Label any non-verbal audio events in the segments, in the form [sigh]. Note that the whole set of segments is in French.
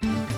Bye.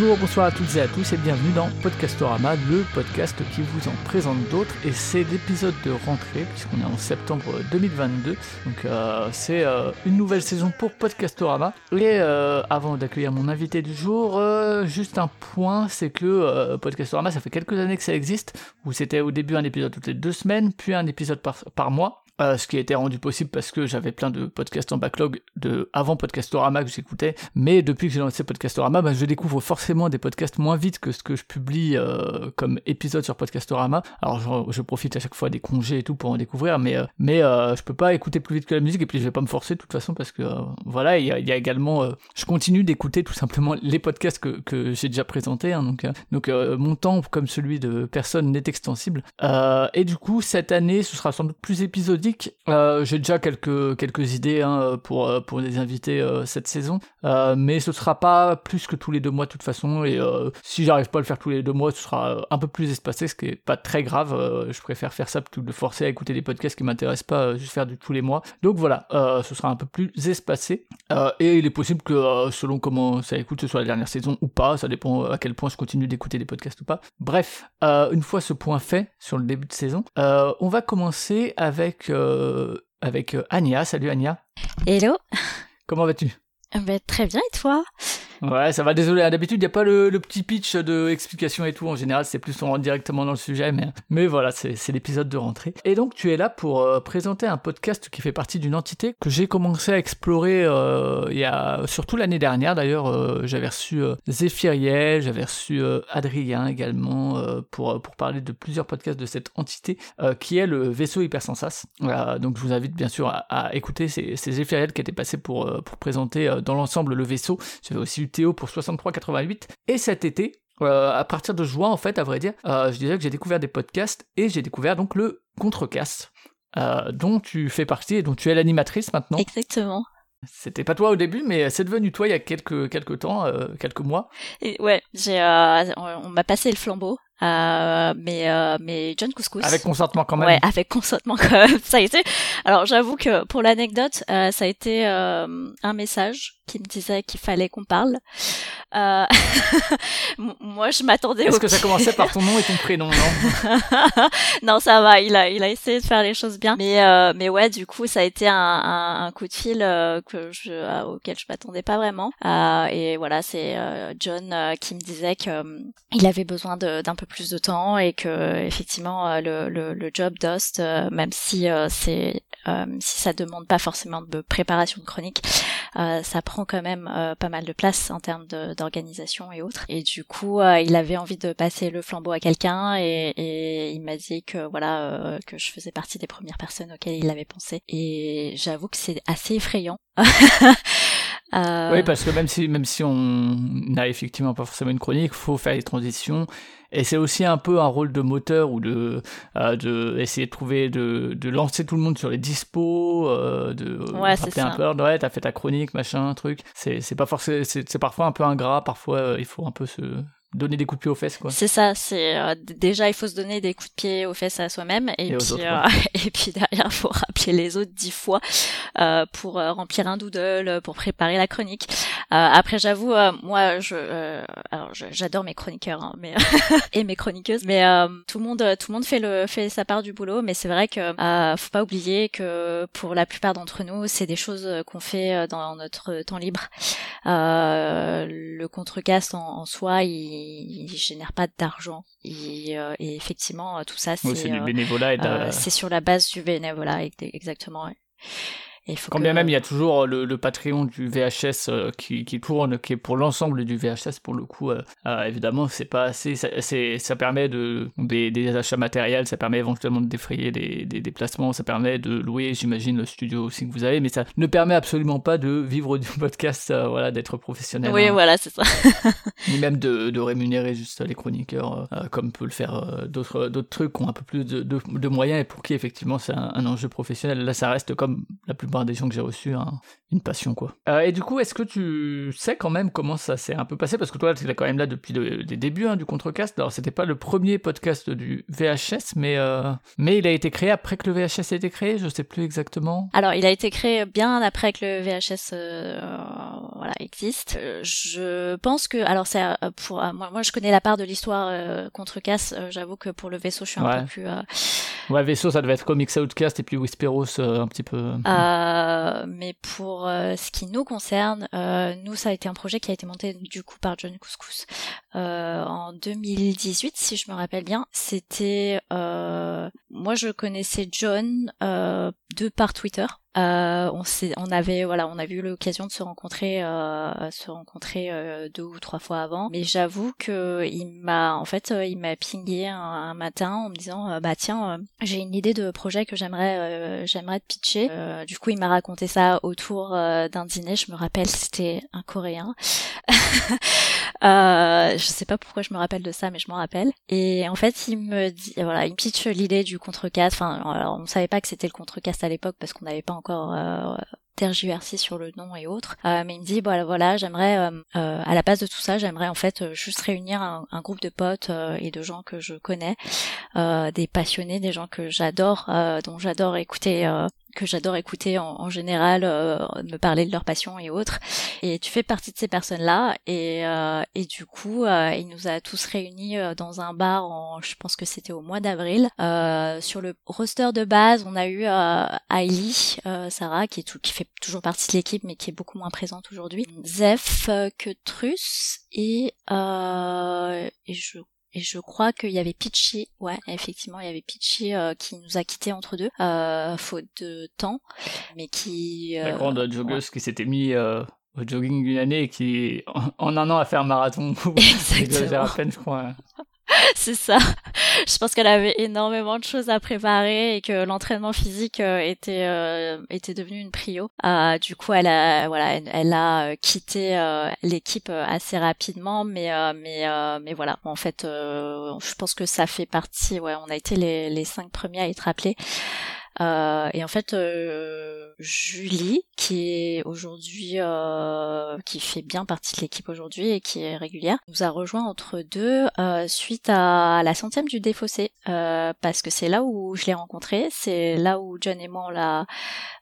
Bonjour, bonsoir à toutes et à tous et bienvenue dans Podcastorama, le podcast qui vous en présente d'autres. Et c'est l'épisode de rentrée, puisqu'on est en septembre 2022. Donc euh, c'est euh, une nouvelle saison pour Podcastorama. Et euh, avant d'accueillir mon invité du jour, euh, juste un point, c'est que euh, Podcastorama, ça fait quelques années que ça existe, où c'était au début un épisode toutes les deux semaines, puis un épisode par, par mois. Euh, ce qui été rendu possible parce que j'avais plein de podcasts en backlog de avant Podcastorama que j'écoutais, mais depuis que j'ai lancé Podcastorama, bah, je découvre forcément des podcasts moins vite que ce que je publie euh, comme épisode sur Podcastorama. Alors je, je profite à chaque fois des congés et tout pour en découvrir, mais euh, mais euh, je peux pas écouter plus vite que la musique et puis je vais pas me forcer de toute façon parce que euh, voilà, il y y a également, euh, je continue d'écouter tout simplement les podcasts que, que j'ai déjà présentés, hein, donc donc mon temps comme celui de personne n'est extensible. Et du coup cette année, ce sera sans doute plus épisodique euh, J'ai déjà quelques, quelques idées hein, pour, euh, pour les invités euh, cette saison, mais ce sera pas plus que tous les deux mois de toute façon. Et si j'arrive pas à le faire tous les deux mois, ce sera un peu plus espacé, ce qui est pas très grave. Je préfère faire ça plutôt que de forcer à écouter des podcasts qui m'intéressent pas, juste faire du tous les mois. Donc voilà, ce sera un peu plus espacé. Et il est possible que selon comment ça écoute, ce soit la dernière saison ou pas, ça dépend à quel point je continue d'écouter des podcasts ou pas. Bref, une fois ce point fait sur le début de saison, on va commencer avec euh, avec euh, Anya. Salut Anya. Hello. Comment vas-tu? Ben, très bien, et toi? Ouais, ça va, désolé, hein, d'habitude, il n'y a pas le, petit pitch de et tout, en général, c'est plus on rentre directement dans le sujet, mais, mais voilà, c'est l'épisode de rentrée. Et donc, tu es là pour euh, présenter un podcast qui fait partie d'une entité que j'ai commencé à explorer euh, il y a, surtout l'année dernière, d'ailleurs, euh, j'avais reçu Zéphiriel, j'avais reçu Adrien également, pour, pour parler de plusieurs podcasts de cette entité, qui est le vaisseau hypersensas. Euh, donc, je vous invite bien sûr à, écouter, c'est Zéphiriel qui était passé pour, pour présenter dans l'ensemble le vaisseau, j'avais aussi Théo pour 63,88. Et cet été, euh, à partir de juin, en fait, à vrai dire, euh, je dirais que j'ai découvert des podcasts et j'ai découvert donc le Contrecast, euh, dont tu fais partie et dont tu es l'animatrice maintenant. Exactement. C'était pas toi au début, mais c'est devenu toi il y a quelques, quelques temps, euh, quelques mois. Et ouais, j'ai, on m'a passé le flambeau, euh, mais, euh, mais John Couscous. Avec consentement quand même. Ouais, avec consentement quand même. [laughs] Ça a été. Alors j'avoue que pour l'anecdote, euh, ça a été un message qui me disait qu'il fallait qu'on parle. Euh... [laughs] Moi, je m'attendais. Est-ce au que ça commençait par ton nom et ton prénom, non [laughs] non, ça va. Il a, il a essayé de faire les choses bien. Mais, euh, mais ouais, du coup, ça a été un, un, un coup de fil euh, que je, euh, auquel je m'attendais pas vraiment. Et voilà, c'est John qui me disait que il avait besoin d'un peu plus de temps et que effectivement le, le, le job d'host, même si c'est, si ça demande pas forcément de préparation de chronique, ça prend quand même euh, pas mal de place en termes d'organisation et autres. Et du coup, euh, il avait envie de passer le flambeau à quelqu'un et, et il m'a dit que voilà euh, que je faisais partie des premières personnes auxquelles il avait pensé. Et j'avoue que c'est assez effrayant. [laughs] Euh, Oui, parce que même si, même si on n'a effectivement pas forcément une chronique, faut faire les transitions. Et c'est aussi un peu un rôle de moteur ou de, euh, de essayer de trouver, de, de lancer tout le monde sur les dispos, euh, de Ouais, rappeler un peu, ouais, t'as fait ta chronique, machin, truc. C'est, c'est pas forcément, c'est, c'est parfois un peu ingrat, parfois euh, il faut un peu se donner des coups de pied aux fesses, quoi. C'est ça, c'est euh, déjà il faut se donner des coups de pied aux fesses à soi-même et, puis autres, euh, [laughs] et puis derrière faut rappeler les autres dix fois euh, pour euh, remplir un doodle, pour préparer la chronique. Euh, après j'avoue euh, moi je euh, alors j'adore mes chroniqueurs hein, mais [laughs] et mes chroniqueuses mais euh, tout le monde tout le monde fait le fait sa part du boulot mais c'est vrai que euh, faut pas oublier que pour la plupart d'entre nous c'est des choses qu'on fait dans notre temps libre. Euh, le contrecast en, en soi il, il génère pas d'argent et, euh, et effectivement tout ça Oui, c'est c'est du euh, bénévolat euh, c'est sur la base du bénévolat ex- exactement. Et il faut Quand que- bien même, il y a toujours le, le Patreon du VHS euh, qui, qui tourne, qui est pour l'ensemble du VHS pour le coup. euh, euh, évidemment, c'est pas assez. Ça, ça permet de des, des achats matériels, ça permet éventuellement de défrayer des, des déplacements, ça permet de louer, j'imagine, le studio aussi que vous avez, mais ça ne permet absolument pas de vivre du [laughs] podcast, euh, voilà, d'être professionnel. Oui, hein, voilà, c'est ça. [laughs] ni même de, de rémunérer juste les chroniqueurs, euh, comme peut le faire euh, d'autres d'autres trucs qui ont un peu plus de, de, de moyens et pour qui effectivement c'est un, un enjeu professionnel. Là, ça reste comme la plupart des gens que j'ai reçus, hein, une passion quoi. Euh, et du coup, est-ce que tu sais quand même comment ça s'est un peu passé? Parce que toi, tu es quand même là depuis le- les débuts hein, du Contrecast. Alors, c'était pas le premier podcast du VHS, mais euh, mais il a été créé après que le VHS ait été créé. Je sais plus exactement. Alors, il a été créé bien après que le VHS euh, voilà existe. Je pense que alors c'est pour moi, moi je connais la part de l'histoire contre casse. Euh, J'avoue que pour le vaisseau, je suis un Ouais. peu plus Ouais, vaisseau, ça devait être Comics Outcast et puis Whisperos euh, un petit peu. Euh, mais pour euh, ce qui nous concerne, nous, ça a été un projet qui a été monté du coup par John Couscous euh, en 2018, si je me rappelle bien. C'était, euh, moi, je connaissais John euh, de par Twitter. Euh, on on avait, voilà, on avait eu l'occasion de se rencontrer, euh, se rencontrer euh, deux ou trois fois avant. Mais j'avoue que il m'a, en fait, il m'a pingé un, un matin en me disant, bah tiens, j'ai une idée de projet que j'aimerais, j'aimerais te pitcher. Du coup, il m'a raconté ça autour d'un dîner. Je me rappelle, c'était un Coréen. [laughs] Euh, je sais pas pourquoi je me rappelle de ça, mais je m'en rappelle. Et en fait, il me dit, voilà, il me pitch l'idée du contrecast. Enfin, alors, on savait pas que c'était le contrecast à l'époque parce qu'on n'avait pas encore euh, tergiversé sur le nom et autres. Euh, mais il me dit, voilà, voilà, j'aimerais, euh, euh, à la base de tout ça, j'aimerais en fait juste réunir un, un groupe de potes euh, et de gens que je connais, euh, des passionnés, des gens que j'adore, dont j'adore écouter. Que j'adore écouter en, en général, euh, me parler de leur passion et autres. Et tu fais partie de ces personnes-là. Et, euh, et du coup, euh, il nous a tous réunis euh, dans un bar en, je pense que c'était au mois d'avril. Euh, sur le roster de base, on a eu euh, Hailey, Sarah, qui, est tout, qui fait toujours partie de l'équipe, mais qui est beaucoup moins présente aujourd'hui. Zef, Ketrus et, et je et je crois qu'il y avait Pitchy, ouais, effectivement, il y avait Pitchy euh, qui nous a quittés entre deux, euh, faute de temps, mais qui... La euh, grande joggeuse qui s'était mis au jogging une année et qui, en, en un an, a fait un marathon. [laughs] J'exagère à peine, je crois. [laughs] c'est ça. Je pense qu'elle avait énormément de choses à préparer et que l'entraînement physique euh, était euh, était devenu une prio. Euh, du coup, elle a voilà, elle, a euh, quitté l'équipe assez rapidement, mais mais mais voilà. En fait, je pense que ça fait partie. Ouais, on a été les cinq premiers à être appelés. Euh, et en fait, euh, Julie, qui est aujourd'hui, euh, qui fait bien partie de l'équipe aujourd'hui et qui est régulière, nous a rejoint entre deux euh, suite à la centième du défaussé, euh, parce que c'est là où je l'ai rencontré, c'est là où John et moi on l'a,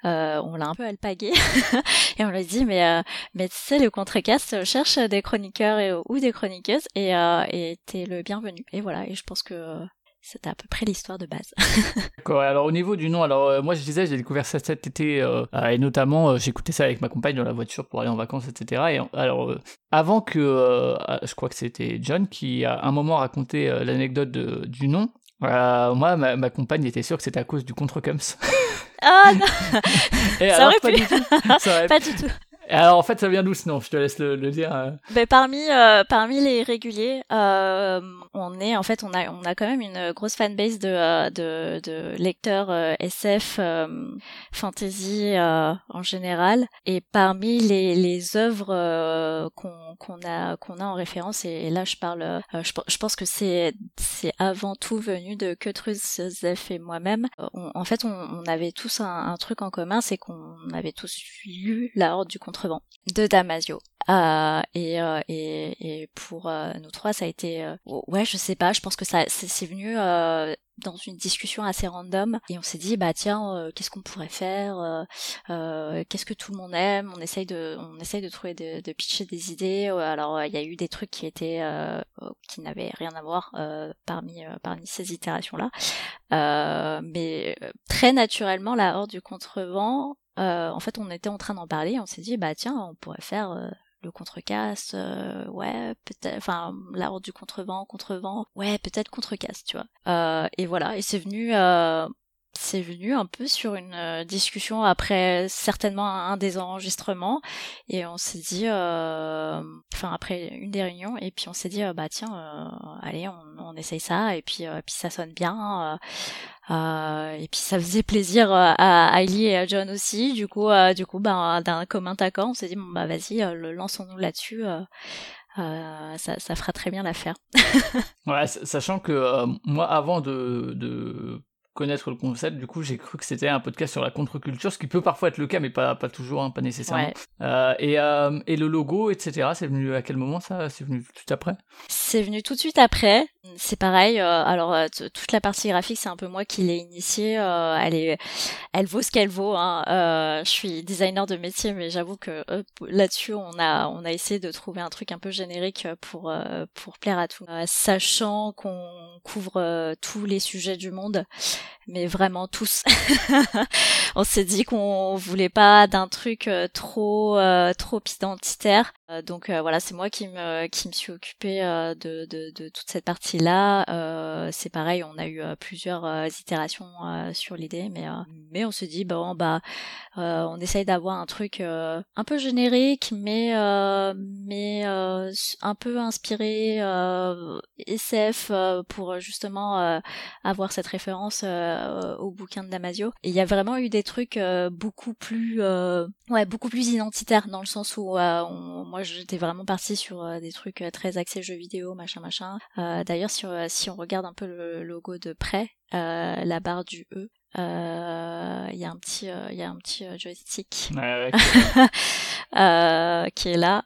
euh, on l'a un peu alpagué [laughs] et on lui a dit mais mais tu sais le contrecast cherche des chroniqueurs et, ou des chroniqueuses et et t'es le bienvenu. Et voilà, et je pense que c'était à peu près l'histoire de base. [laughs] D'accord, alors au niveau du nom, alors euh, moi je disais, j'ai découvert ça cet été, euh, et notamment euh, j'écoutais ça avec ma compagne dans la voiture pour aller en vacances, etc. Et alors, avant que, je crois que c'était John qui a un moment raconté euh, l'anecdote du nom, moi ma, ma compagne était sûre que c'était à cause du contre-cums. Ah [laughs] non, Et Ça alors, aurait pas pu. du tout. Ça aurait pas du tout. Alors en fait ça vient d'où ce nom Je te laisse le, dire. euh. Mais parmi euh, parmi les réguliers, euh, on est en fait on a on a quand même une grosse fanbase de de, lecteurs SF, fantasy en général. Et parmi les les œuvres qu'on qu'on a qu'on a en référence et, là je parle, je, pense que c'est c'est avant tout venu de Kutrus Zef et moi-même. En fait on, avait tous un, truc en commun, c'est qu'on avait tous lu La Horde du De Damasio. Euh, et, euh, et, et pour euh, nous trois, ça a été euh, ouais, je sais pas. Je pense que ça c'est venu euh, dans une discussion assez random et on s'est dit bah tiens, euh, qu'est-ce qu'on pourrait faire Qu'est-ce que tout le monde aime? On essaye de on essaye de trouver de, de pitcher des idées. Alors il y a eu des trucs qui étaient euh, qui n'avaient rien à voir parmi parmi ces itérations là. Mais très naturellement, la horde du contrevent, euh, en fait, on était en train d'en parler, on s'est dit, bah tiens, on pourrait faire euh, le contrecasse, euh, ouais, peut-être, enfin, la horde du contrevent, contrevent, ouais, peut-être contrecasse, tu vois. Euh, et voilà, et c'est venu, euh, c'est venu un peu sur une euh, discussion après certainement un, des enregistrements et on s'est dit, euh, enfin après une des réunions et puis on s'est dit bah tiens allez on, on, essaye ça et puis puis ça sonne bien et puis ça faisait plaisir à Hailey et à John aussi du coup du coup bah d'un commun accord on s'est dit bon bah vas-y lançons-nous là-dessus euh, ça, ça, fera très bien l'affaire. ouais, sachant que euh, moi, avant de, de, connaître le concept, du coup, j'ai cru que c'était un podcast sur la contre-culture, ce qui peut parfois être le cas, mais pas, pas toujours, hein, pas nécessairement. Euh, et, euh, et le logo, etc., c'est venu à quel moment ça? C'est venu tout de suite après? C'est venu tout de suite après. C'est pareil. Euh, alors euh, toute la partie graphique, c'est un peu moi qui l'ai initiée. Euh, elle est, elle vaut ce qu'elle vaut. Hein. je suis designer de métier, mais j'avoue que là-dessus, on a, on a essayé de trouver un truc un peu générique pour pour plaire à tout, sachant qu'on couvre tous les sujets du monde mais vraiment tous. [laughs] on s'est dit qu'on voulait pas d'un truc trop trop identitaire. donc voilà, c'est moi qui me qui me suis occupée de, de, de toute cette partie là, euh, c'est pareil, on a eu euh, plusieurs euh, itérations sur l'idée, mais mais on se dit bon bah on essaye d'avoir un truc un peu générique, mais mais un peu inspiré SF pour justement avoir cette référence au bouquin de Damasio. Et il y a vraiment eu des trucs beaucoup plus ouais beaucoup plus identitaires dans le sens où moi j'étais vraiment partie sur des trucs très axés jeux vidéo machin machin. D'ailleurs euh, si on regarde un peu le logo de près, euh, la barre du E, euh, il y a un petit euh, il y a un petit euh, joystick. Ouais, [laughs] qui est là.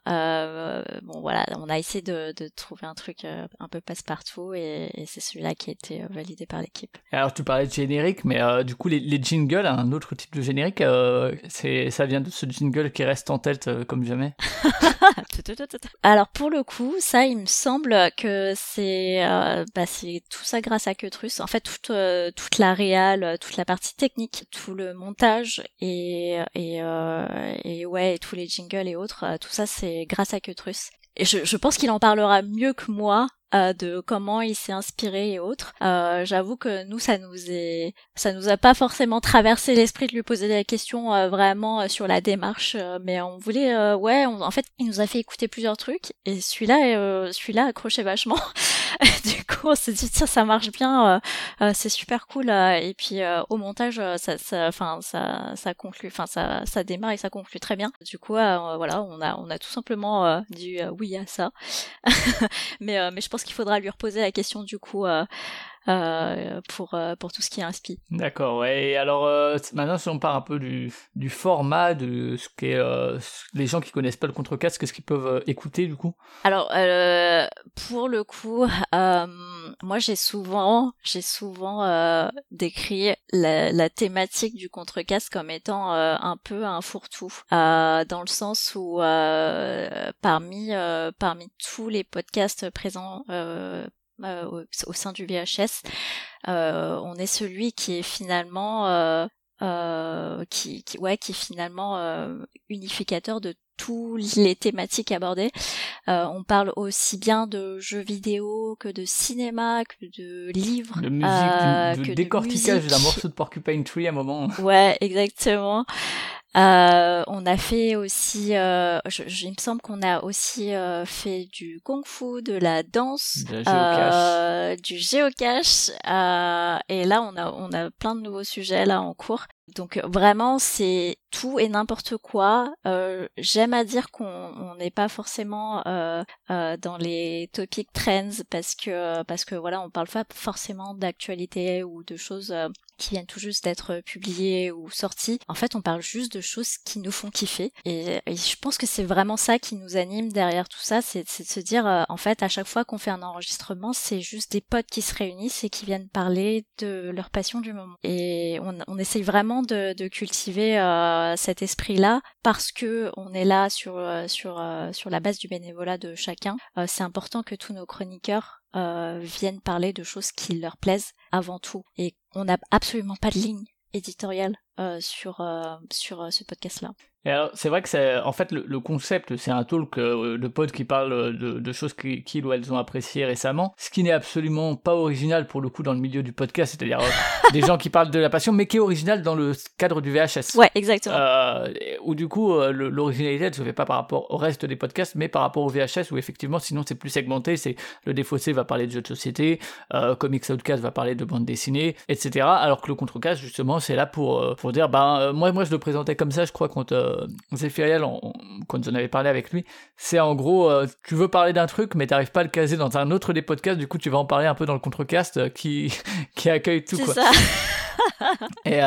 Bon voilà on a essayé de, de trouver un truc un peu passe-partout et, et c'est celui-là qui a été validé par l'équipe. Alors tu parlais de générique mais du coup les, les, jingles un autre type de générique c'est ça vient de ce jingle qui reste en tête comme jamais. [laughs] Alors pour le coup ça il me semble que c'est bah, c'est tout ça grâce à Queutrus en fait toute toute la réal toute la la partie technique, tout le montage et et, euh, et ouais, et tous les jingles et autres, euh, tout ça c'est grâce à Queutrus. Et je, je pense qu'il en parlera mieux que moi euh, de comment il s'est inspiré et autres. Euh, J'avoue que nous, ça nous est, ça nous a pas forcément traversé l'esprit de lui poser des questions euh, vraiment euh, sur la démarche, mais on voulait, ouais, en fait, il nous a fait écouter plusieurs trucs et celui-là, celui-là accrochait vachement. [laughs] [laughs] du coup, on s'est dit tiens, ça marche bien, c'est super cool. et puis au montage, ça, enfin, ça, ça, conclut, enfin, ça, ça démarre et ça conclut très bien. Du coup, voilà, on a, on a tout simplement dit oui à ça. [laughs] mais, mais je pense qu'il faudra lui reposer la question du coup euh, euh, pour euh, pour tout ce qui est inspi. D'accord, ouais. Et alors maintenant, si on parle un peu du, du format, de ce qu'est les gens qui connaissent pas le contre-casque, qu'est-ce qu'ils peuvent écouter du coup? Alors pour le coup, moi j'ai souvent j'ai souvent décrit la, la, thématique du contre-casque comme étant un peu un fourre-tout, dans le sens où parmi parmi tous les podcasts présents euh, au, sein du VHS, euh, on est celui qui est finalement euh, qui, qui, ouais qui est finalement unificateur de toutes les thématiques abordées. on parle aussi bien de jeux vidéo que de cinéma, que de livres, de musique, du, décortiquage d'un morceau de Porcupine Tree à un moment. Ouais, exactement. Euh, on a fait aussi, euh, je, il me semble qu'on a aussi euh, fait du kung-fu, de la danse, euh, du géocache, et là on a on a plein de nouveaux sujets là en cours. Donc vraiment c'est tout et n'importe quoi. Euh, J'aime à dire qu'on n'est pas forcément euh, euh, dans les topic trends parce que parce que voilà on parle pas forcément d'actualité ou de choses euh, qui viennent tout juste d'être publiées ou sorties. En fait on parle juste de choses qui nous font kiffer et, et je pense que c'est vraiment ça qui nous anime derrière tout ça, c'est de se dire euh, en fait à chaque fois qu'on fait un enregistrement c'est juste des potes qui se réunissent et qui viennent parler de leur passion du moment et on, essaye vraiment de, cultiver euh, euh, cet esprit-là parce que on est là sur euh, sur euh, sur la base du bénévolat de chacun. c'est important que tous nos chroniqueurs viennent parler de choses qui leur plaisent avant tout. Et on n'a absolument pas de ligne éditoriale sur sur ce podcast là c'est vrai que c'est en fait le, concept, c'est un talk euh, de potes qui parlent de, de choses qu'ils ou elles ont appréciées récemment, ce qui n'est absolument pas original pour le coup dans le milieu du podcast, c'est-à-dire euh, [laughs] des gens qui parlent de la passion, mais qui est original dans le cadre du VHS. Ouais, exactement. Euh, où du coup l'originalité ne se fait pas par rapport au reste des podcasts, mais par rapport au VHS où effectivement sinon c'est plus segmenté, c'est le défaussé va parler de jeux de société, Comics Outcast va parler de bande dessinée, etc. Alors que le Contrecast justement c'est là pour pour dire ben moi moi je le présentais comme ça, je crois qu'on te euh, Zéphiriel, quand j'en avais parlé avec lui, c'est en gros, euh, tu veux parler d'un truc, mais t'arrives pas à le caser dans un autre des podcasts, du coup tu vas en parler un peu dans le contrecast euh, qui, [laughs] qui accueille tout. C'est ça. [laughs] et,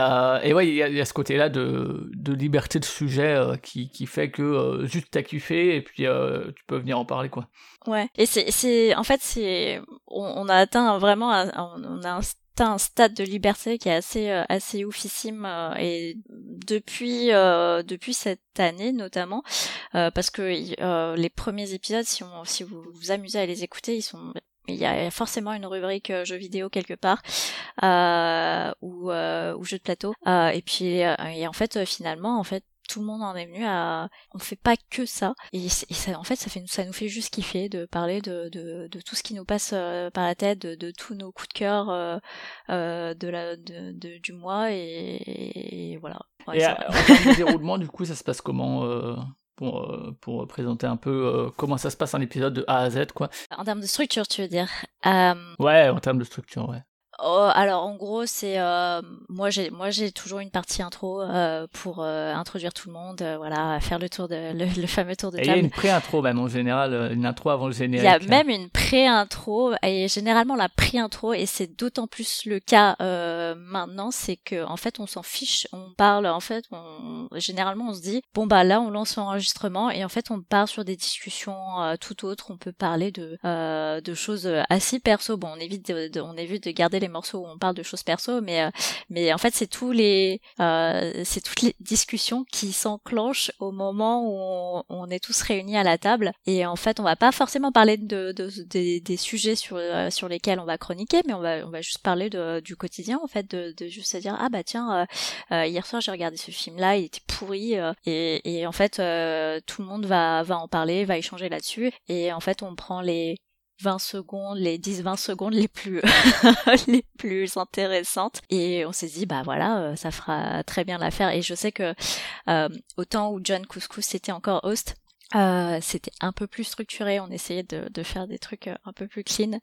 et ouais, il y, a ce côté-là de, de liberté de sujet qui, qui fait que juste t'as kiffé et puis tu peux venir en parler quoi. Ouais. Et c'est, c'est, en fait, c'est, on, a atteint vraiment, on a un un stade de liberté qui est assez euh, assez oufissime euh, et depuis euh, depuis cette année notamment parce que les premiers épisodes si on si vous vous amusez à les écouter ils sont il y a forcément une rubrique jeux vidéo quelque part ou, ou jeux de plateau et puis et en fait finalement en fait tout le monde en est venu à on fait pas que ça. Et, ça en fait ça fait ça nous fait juste kiffer de parler de, de, de tout ce qui nous passe euh, par la tête de, de, tous nos coups de cœur euh, euh, de la de, du mois et, voilà. Et en termes de déroulement du coup ça se passe comment pour, pour présenter un peu comment ça se passe un épisode de A à Z quoi? En termes de structure tu veux dire? Ouais en termes de structure ouais Oh, alors en gros c'est euh, moi j'ai moi j'ai toujours une partie intro euh, pour euh, introduire tout le monde voilà faire le tour de [laughs] le, fameux tour de table. Il y a une pré-intro même en général une intro avant le générique. Il y a même une pré-intro et généralement la pré-intro et c'est d'autant plus le cas maintenant c'est que en fait on s'en fiche on parle en fait on, généralement on se dit bon bah là on lance l'enregistrement et en fait on part sur des discussions tout autres on peut parler de de choses assez perso bon on évite de, on évite de garder les morceaux où on parle de choses perso, mais euh, mais en fait c'est tous les euh, c'est toutes les discussions qui s'enclenchent au moment où on, est tous réunis à la table. Et en fait on va pas forcément parler de, de, des sujets sur euh, sur lesquels on va chroniquer, mais on va on va juste parler du quotidien en fait, de, de juste se dire ah bah tiens hier soir j'ai regardé ce film là, il était pourri et, et en fait tout le monde va va en parler, va échanger là-dessus et en fait on prend les 20 secondes, les 10-20 secondes les plus [laughs] les plus intéressantes. Et on s'est dit bah voilà, euh, ça fera très bien l'affaire. Et je sais que euh, au temps où John Couscous était encore host, euh, c'était un peu plus structuré, on essayait de, de, faire des trucs un peu plus clean,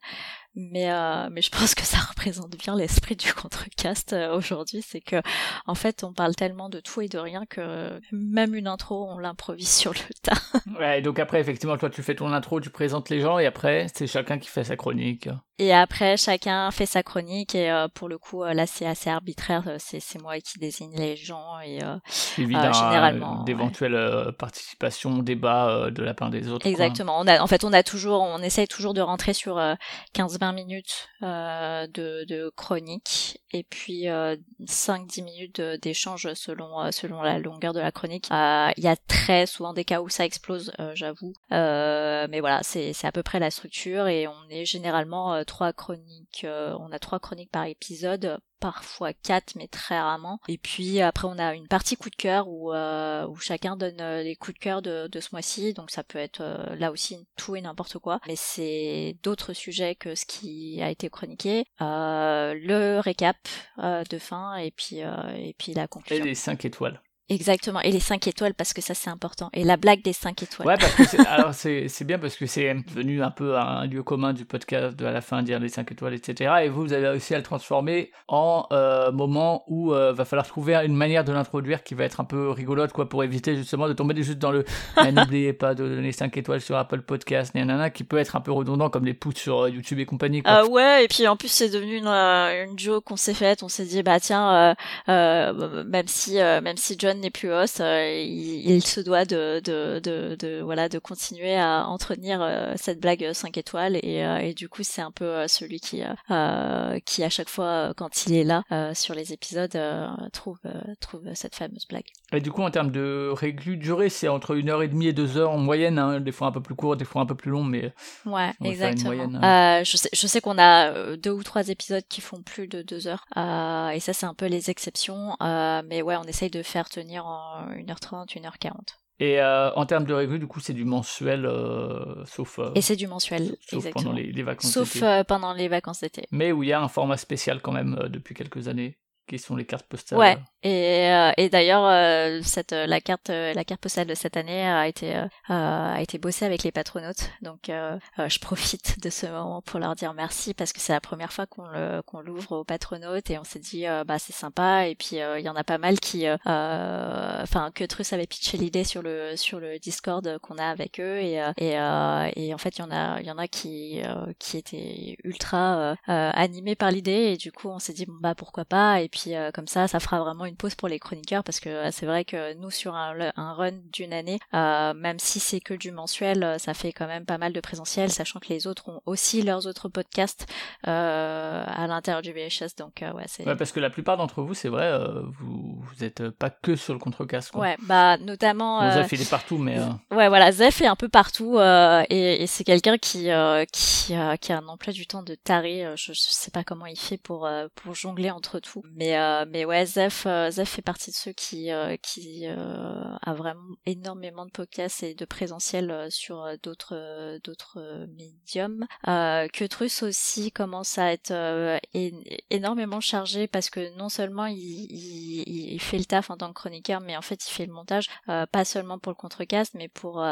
mais euh, mais je pense que ça [laughs] représente bien l'esprit du contrecast euh, aujourd'hui. C'est que en fait on parle tellement de tout et de rien que même une intro on l'improvise sur le tas. [laughs] Ouais donc après effectivement toi tu fais ton intro tu présentes les gens et après c'est chacun qui fait sa chronique. Et après chacun fait sa chronique et euh, pour le coup là c'est assez arbitraire c'est c'est moi qui désigne les gens et généralement d'éventuelles participations débat de la part des autres exactement. On a en fait on a toujours on essaye toujours de rentrer sur 15 20 minutes euh, de, de, chronique et puis euh, 5-10 minutes d'échange selon euh, selon la longueur de la chronique. Euh, il y a très souvent des cas où ça explose, euh, j'avoue. mais voilà, c'est à peu près la structure et on est généralement trois chroniques. on a trois chroniques par épisode parfois quatre, mais très rarement. Et puis après, on a une partie coup de cœur où, euh, où chacun donne euh, les coups de cœur de, ce mois-ci. Donc ça peut être euh, là aussi tout et n'importe quoi. Mais c'est d'autres sujets que ce qui a été chroniqué. le récap de fin et puis, et puis la conclusion. Et les 5 étoiles. Exactement, et les 5 étoiles parce que ça c'est important. Et la blague des 5 étoiles. Ouais, parce que [laughs] alors c'est bien parce que c'est devenu un peu un lieu commun du podcast de à la fin dire les 5 étoiles, etc. Et vous, vous avez réussi à le transformer en euh, moment où euh, va falloir trouver une manière de l'introduire qui va être un peu rigolote quoi pour éviter justement de tomber juste dans le n'oubliez pas de donner 5 étoiles sur Apple Podcast, nanana, qui peut être un peu redondant comme les pouces sur euh, YouTube et compagnie. Ah ouais, et puis en plus c'est devenu une, une joke qu'on s'est faite, on s'est dit bah tiens, même si même si John John n'est plus host, il, il, se doit de, de, de, de, voilà de continuer à entretenir cette blague 5 étoiles et, et du coup c'est un peu celui qui qui à chaque fois quand il est là sur les épisodes trouve trouve cette fameuse blague. Et du coup en termes de réglu durée, c'est entre une heure et demie et deux heures en moyenne, hein, des fois un peu plus court, des fois un peu plus long, mais ouais exactement. Hein. je sais je sais qu'on a deux ou trois épisodes qui font plus de deux heures et ça c'est un peu les exceptions, mais ouais on essaye de faire tenir en 1h30, 1h40. Et euh, en termes de règles, du coup, c'est du mensuel, euh, sauf. Euh, et c'est du mensuel, sauf pendant les, les vacances Sauf pendant les vacances d'été. Mais où il y a un format spécial quand même depuis quelques années, qui sont les cartes postales. Ouais, et, euh, et d'ailleurs, euh, cette euh, la carte la carte postale de cette année a été a été bossée avec les patronautes. Donc je profite [laughs] de ce moment pour leur dire merci parce que c'est la première fois qu'on le qu'on l'ouvre aux patronautes et on s'est dit bah c'est sympa et puis il y en a pas mal qui enfin que Trus avait pitché l'idée sur le sur le Discord qu'on a avec eux et et, et en fait il y en a il y en a qui qui étaient ultra animés par l'idée et du coup on s'est dit bah pourquoi pas puis comme ça ça fera vraiment une pause pour les chroniqueurs parce que euh, c'est vrai que nous sur un, run d'une année, euh, même si c'est que du mensuel, euh, ça fait quand même pas mal de présentiel, sachant que les autres ont aussi leurs autres podcasts à l'intérieur du VHS. Donc ouais, c'est. parce que la plupart d'entre vous, c'est vrai, vous vous êtes pas que sur le contre-casque. Ouais, bah notamment. Zef il est partout, mais. Ouais, voilà, Zef est un peu partout et, et c'est quelqu'un qui qui qui a un emploi du temps de taré. Je, je sais pas comment il fait pour pour jongler entre tout, mais mais ouais, Zef Zef fait partie de ceux qui euh, qui euh, a vraiment énormément de podcasts et de présentiel euh, sur d'autres d'autres médiums. que Trus aussi commence à être énormément chargé parce que non seulement il, il, il, fait le taf en tant que chroniqueur, mais en fait il fait le montage pas seulement pour le contrecast, mais pour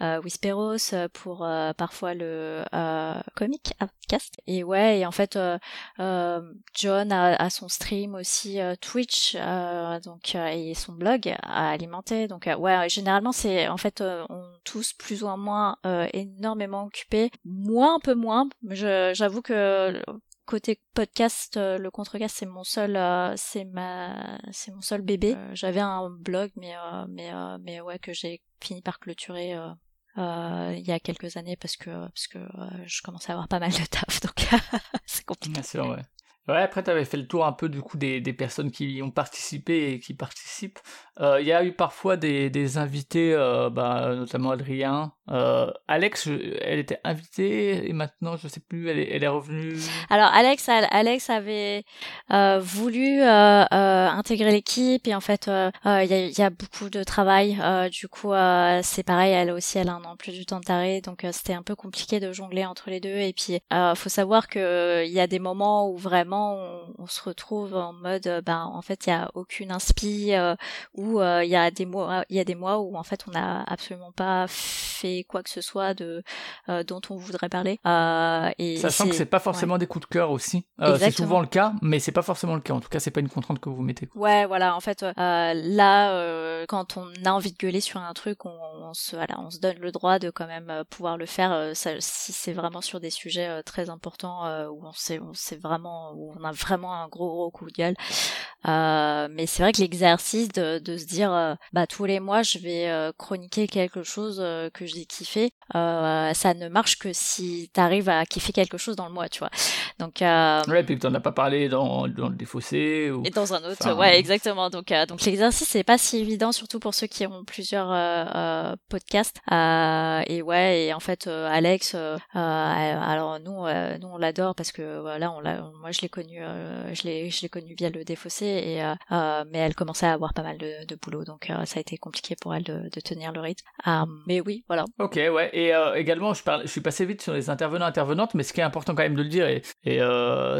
Whisperos, pour parfois le comic cast. Et ouais, et en fait John a, a, son stream aussi Twitch euh, donc euh, et son blog à alimenter. Donc euh, ouais, généralement c'est en fait on tous plus ou moins énormément occupés, moi un peu moins. J'avoue que côté podcast, le contrecast c'est mon seul, c'est ma, c'est mon seul bébé. J'avais un blog, mais mais mais ouais que j'ai fini par clôturer. il y a quelques années parce que parce que je commençais à avoir pas mal de taf [laughs] donc [laughs] c'est compliqué. Bien sûr. Après, tu avais fait le tour un peu du coup des, des personnes qui y ont participé et qui participent. Euh, il y a eu parfois des, des invités, euh, bah, notamment Adrien. Euh, Alex, elle était invitée et maintenant, je sais plus, elle est, elle est revenue. Alors, Alex, Alex avait voulu intégrer l'équipe et en fait, il y a, beaucoup de travail. du coup, c'est pareil, elle aussi, elle a un emploi du temps taré, donc c'était un peu compliqué de jongler entre les deux. Et puis, faut savoir que il y a des moments où vraiment on, on se retrouve en mode, bah, en fait, il y a aucune inspi ou euh, il y a des mois il y a des mois où en fait on n'a absolument pas fait quoi que ce soit de euh, dont on voudrait parler. Euh, et sachant que c'est pas forcément des coups de cœur aussi. C'est souvent le cas mais c'est pas forcément le cas. En tout cas c'est pas une contrainte que vous mettez ouais voilà en fait là quand on a envie de gueuler sur un truc on, se voilà on se donne le droit de quand même pouvoir le faire si c'est vraiment sur des sujets très importants où on sait on sait vraiment où on a vraiment un gros gros coup de gueule. Mais c'est vrai que l'exercice de, de se dire euh, bah tous les mois je vais euh, chroniquer quelque chose euh, que j'ai kiffé ça ne marche que si t'arrives à kiffer quelque chose dans le mois tu vois. Donc ouais puis que t'en as pas parlé dans, dans le défaussé ou et dans un autre ouais exactement. Donc donc l'exercice c'est pas si évident surtout pour ceux qui ont plusieurs podcasts. Et ouais et en fait Alex alors nous nous on l'adore parce que voilà on l'a moi je l'ai connu l'ai je l'ai connu via le défaussé et mais elle commençait à avoir pas mal de, boulot, donc euh, ça a été compliqué pour elle de, tenir le rythme. Euh, mais oui, voilà. Ok, ouais. Et euh, également, je, parle, je suis passé vite sur les intervenants intervenantes, mais ce qui est important quand même de le dire, et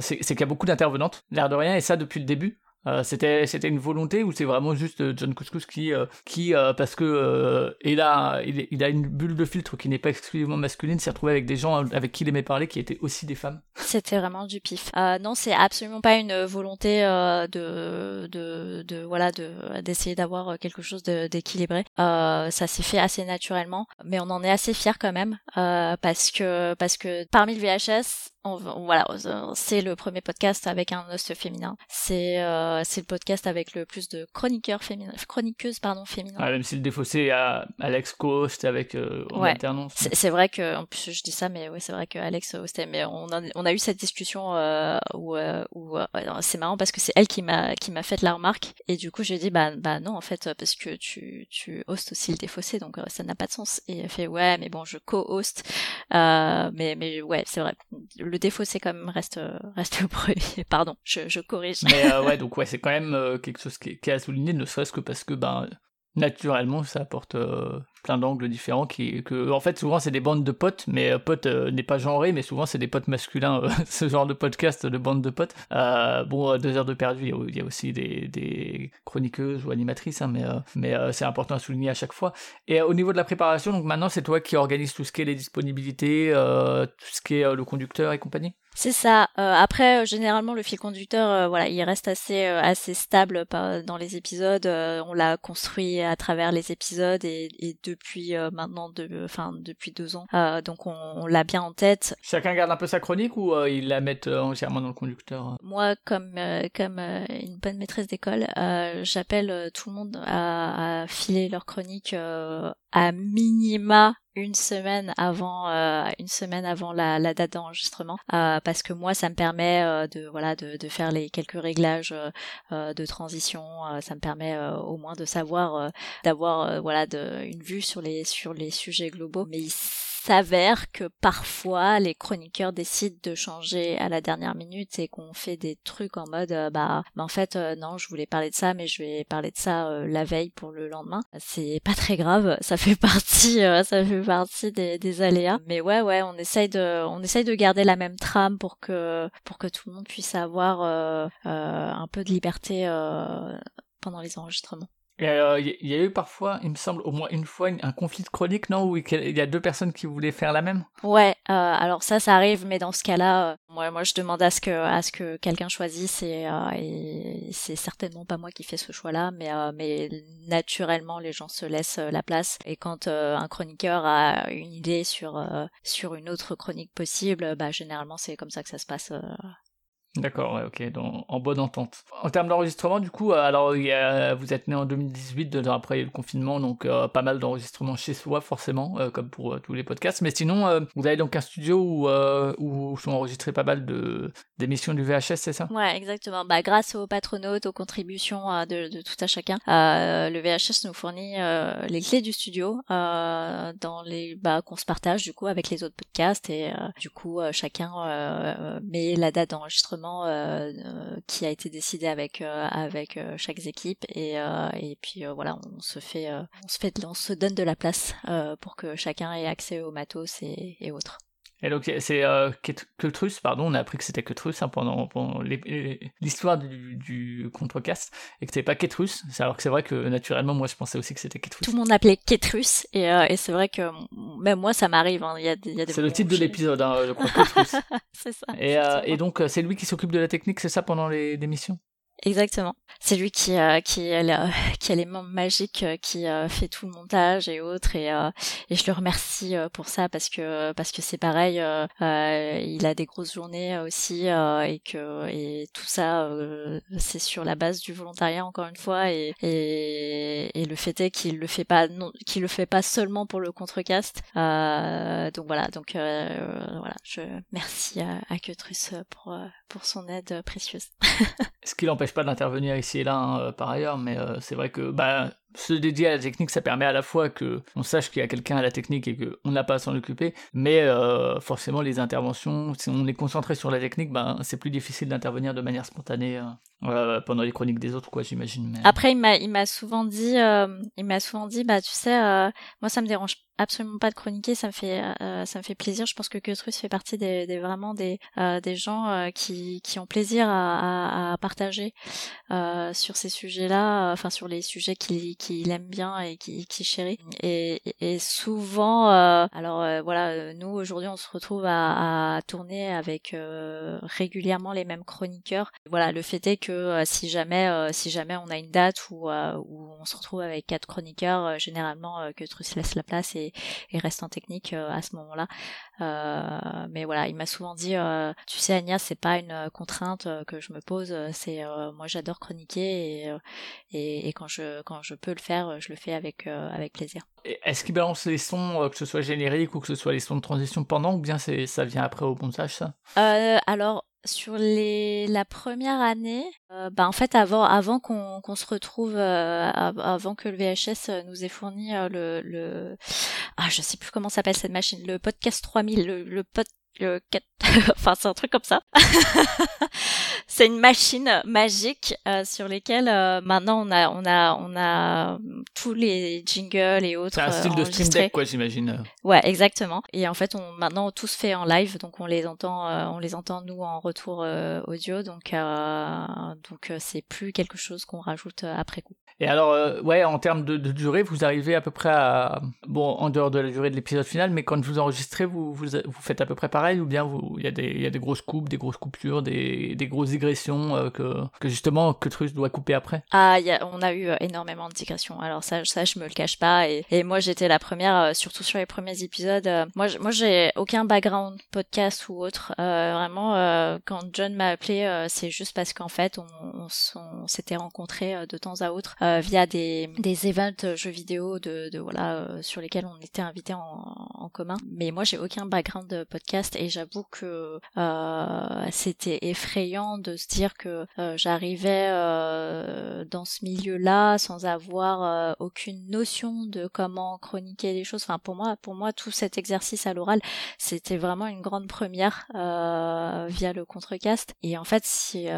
c'est qu'il y a beaucoup d'intervenantes, l'air de rien, et ça depuis le début. Euh, c'était une volonté ou c'est vraiment juste euh, John Couscous qui euh, qui parce que il a il, a une bulle de filtre qui n'est pas exclusivement masculine s'est retrouvé avec des gens avec qui il aimait parler qui étaient aussi des femmes. C'était vraiment du pif. Non c'est absolument pas une volonté de, de de voilà de d'essayer d'avoir quelque chose d'équilibré. Ça s'est fait assez naturellement mais on en est assez fier quand même parce que parce que parmi le VHS on, voilà, c'est le premier podcast avec un host féminin. C'est euh, c'est le podcast avec le plus de chroniqueurs féminins, chroniqueuses pardon féminins. même si le défaussé à Alex co-host avec euh, en ouais. alternance. C'est vrai que en plus je dis ça, mais ouais c'est vrai que Alex hostait. Mais on a, on a eu cette discussion euh, où, euh, où c'est marrant parce que c'est elle qui m'a qui m'a fait la remarque et du coup j'ai dit bah bah non en fait parce que tu tu hostes aussi le défaussé donc ça n'a pas de sens. Et elle fait ouais mais bon je co-host mais mais ouais c'est vrai le défaussé quand même reste reste le premier. [laughs] Pardon, je, je corrige. Mais euh, ouais, [laughs] donc ouais, c'est quand même euh, quelque chose qui est, qui est à souligner, ne serait-ce que parce que ben naturellement ça apporte euh, plein d'angles différents qui que en fait souvent c'est des bandes de potes mais potes n'est pas genré mais souvent c'est des potes masculins [laughs] ce genre de podcast de bandes de potes. Bon deux heures de perdu il y, a aussi des, des chroniqueuses ou animatrices hein, mais mais c'est important à souligner à chaque fois. Et au niveau de la préparation donc maintenant c'est toi qui organise tout ce qui est les disponibilités tout ce qui est le conducteur et compagnie? C'est ça. Euh, après, euh, généralement, le fil conducteur, euh, voilà, il reste assez assez stable dans les épisodes. on l'a construit à travers les épisodes et, et depuis maintenant, de, enfin depuis deux ans. donc on, on l'a bien en tête. Chacun garde un peu sa chronique ou ils la mettent entièrement dans le conducteur Moi, comme comme une bonne maîtresse d'école, j'appelle tout le monde à, à filer leur chronique à minima une semaine avant euh, une semaine avant la, la date d'enregistrement euh, parce que moi ça me permet euh, de voilà de, de, faire les quelques réglages de transition ça me permet au moins de savoir d'avoir voilà de, une vue sur les sur les sujets globaux. Mais s'avère que parfois les chroniqueurs décident de changer à la dernière minute et qu'on fait des trucs en mode euh, bah, en fait euh, non je voulais parler de ça mais je vais parler de ça euh, la veille pour le lendemain. C'est pas très grave ça fait [laughs] partie ça fait partie des, des, aléas. Mais ouais ouais on essaye de on essaye de garder la même trame pour que pour que tout le monde puisse avoir un peu de liberté pendant les enregistrements il euh, y a eu parfois, il me semble, au moins une fois, un conflit de chronique, non Où il y a deux personnes qui voulaient faire la même? Ouais, euh, alors ça, ça arrive, mais dans ce cas-là, euh, moi, moi, je demande à ce que, à ce que quelqu'un choisisse, et, et c'est certainement pas moi qui fais ce choix-là, mais, naturellement, les gens se laissent la place. Et quand un chroniqueur a une idée sur, sur une autre chronique possible, bah, généralement, c'est comme ça que ça se passe D'accord, ok, en bonne entente. En termes d'enregistrement, du coup, euh, alors vous êtes né en 2018, deux ans après le confinement, donc euh, pas mal d'enregistrements chez soi, forcément, euh, comme pour tous les podcasts. Mais sinon, vous avez donc un studio où, sont enregistrés pas mal d'émissions du VHS, c'est ça? Ouais, exactement. Bah, grâce aux patronautes, aux contributions de, de, tout à chacun, le VHS nous fournit les clés du studio dans les bah, qu'on se partage du coup avec les autres podcasts et du coup chacun met la date d'enregistrement euh, euh, qui a été décidé avec euh, avec chaque équipe et et puis voilà on se fait on se fait on se donne de la place pour que chacun ait accès au matos et, et autres. Et donc c'est euh, Ketrus, pardon, on a appris que c'était Ketrus hein, pendant, pendant l'histoire du, du contrecast, et que c'était pas Ketrus, alors que c'est vrai que naturellement moi je pensais aussi que c'était Ketrus. Tout le monde l'appelait Ketrus, et, euh, et c'est vrai que même moi ça m'arrive, hein, il y a, y a C'est le titre de l'épisode, hein, je crois, Ketrus. [laughs] c'est ça. Et, euh, et donc c'est lui qui s'occupe de la technique, c'est ça pendant les, les missions Exactement. C'est lui qui euh, qui a [laughs] qui a les mains magiques, euh, qui euh, fait tout le montage et autres et et je le remercie pour ça parce que parce que c'est pareil, il a des grosses journées aussi et que et tout ça c'est sur la base du volontariat encore une fois et et, et le fait est qu'il le fait pas non qu'il le fait pas seulement pour le contrecast. donc voilà donc voilà je merci à, à pour pour son aide précieuse. [laughs] pas d'intervenir ici et là hein, euh, par ailleurs, mais euh, c'est vrai que bah, se dédier à la technique, ça permet à la fois que on sache qu'il y a quelqu'un à la technique et qu'on n'a pas à s'en occuper, mais euh, forcément les interventions, si on est concentré sur la technique, ben c'est plus difficile d'intervenir de manière spontanée euh, pendant les chroniques des autres, quoi, j'imagine. Après, il m'a, il m'a souvent dit, euh, il m'a souvent dit, bah tu sais, moi ça me dérange absolument pas de chroniquer, ça me fait, ça me fait plaisir. Je pense que Kutrus fait partie des, vraiment des, des gens qui, qui ont plaisir à partager sur ces sujets-là, enfin sur les sujets qui qu'il aime bien et qui, chérit. Et, et souvent, euh, alors euh, voilà, euh, nous aujourd'hui on se retrouve à, à tourner avec régulièrement les mêmes chroniqueurs. Voilà, le fait est que que si jamais si jamais on a une date où, où on se retrouve avec quatre chroniqueurs, généralement que Truss laisse la place et, et reste en technique à ce moment-là. mais voilà, il m'a souvent dit, tu sais Agnès, c'est pas une contrainte que je me pose, c'est moi j'adore chroniquer et, et, et, quand je quand je peux le faire, je le fais avec avec plaisir. Est-ce qu'il balance les sons, que ce soit générique ou que ce soit les sons de transition pendant, ou bien ça vient après au montage ça? Alors sur les la première année, euh, bah en fait avant avant qu'on qu'on se retrouve euh, avant que le VHS nous ait fourni euh, le le ah je sais plus comment s'appelle cette machine le podcast 3000 le le pod le [laughs] enfin c'est un truc comme ça. [laughs] c'est une machine magique euh, sur lesquelles euh, maintenant on a on a on a tous les jingles et autres. C'est un style de stream deck quoi j'imagine. Ouais exactement. Et en fait on maintenant tout se fait en live donc on les entend euh, on les entend nous en retour audio donc donc c'est plus quelque chose qu'on rajoute après coup. Et alors, euh, ouais, en termes de, de, durée, vous arrivez à peu près à. Bon, en dehors de la durée de l'épisode final, mais quand vous enregistrez, vous, vous, vous, faites à peu près ou bien il y, a des, y a des grosses coupes, des grosses coupures, des, des grosses digressions euh, que, que justement que Truss doit couper après? Ah, y a, on a eu euh, énormément de digressions. Alors, ça, ça je me le cache pas. Et, et moi, j'étais la première, surtout sur les premiers épisodes. moi, moi j'ai aucun background podcast ou autre. vraiment, quand John m'a appelé, c'est juste parce qu'en fait, on, on, s'était rencontrés de temps à autre euh, via des, des events jeux vidéo de, de voilà euh, sur lesquels on était invités en, en commun. Mais moi j'ai aucun background de et j'avoue que euh, c'était effrayant de se dire que j'arrivais dans ce milieu-là sans avoir aucune notion de comment chroniquer les choses. Enfin pour moi pour moi tout cet exercice à l'oral c'était vraiment une grande première via le contrecast. Et en fait si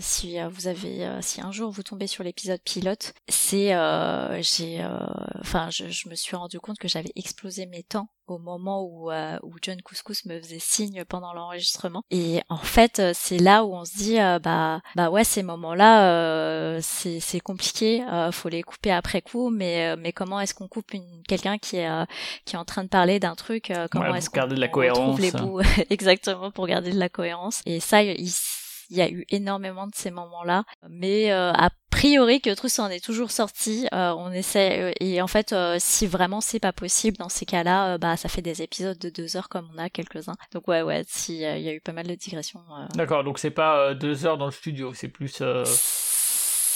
si vous avez si un jour vous tombez sur l'épisode pilote c'est euh, j'ai euh, enfin je, je, me suis rendu compte que j'avais explosé mes temps au moment où euh, où John Couscous me faisait signe pendant l'enregistrement. Et en fait c'est là où on se dit bah bah ouais ces moments-là c'est c'est compliqué faut les couper après coup mais mais comment est-ce qu'on coupe une quelqu'un qui est qui est en train de parler d'un truc comment est-ce qu'on garder de la cohérence les bouts? [laughs] Exactement pour garder de la cohérence. Et ça il il y a eu énormément de ces moments-là, mais euh, a priori que Truss en est toujours sorti. Euh, on essaie euh, et en fait, si vraiment c'est pas possible dans ces cas-là, bah ça fait des épisodes de deux heures comme on a quelques-uns. Donc ouais ouais, si il y a eu pas mal de digressions. D'accord, donc c'est pas deux heures dans le studio, c'est plus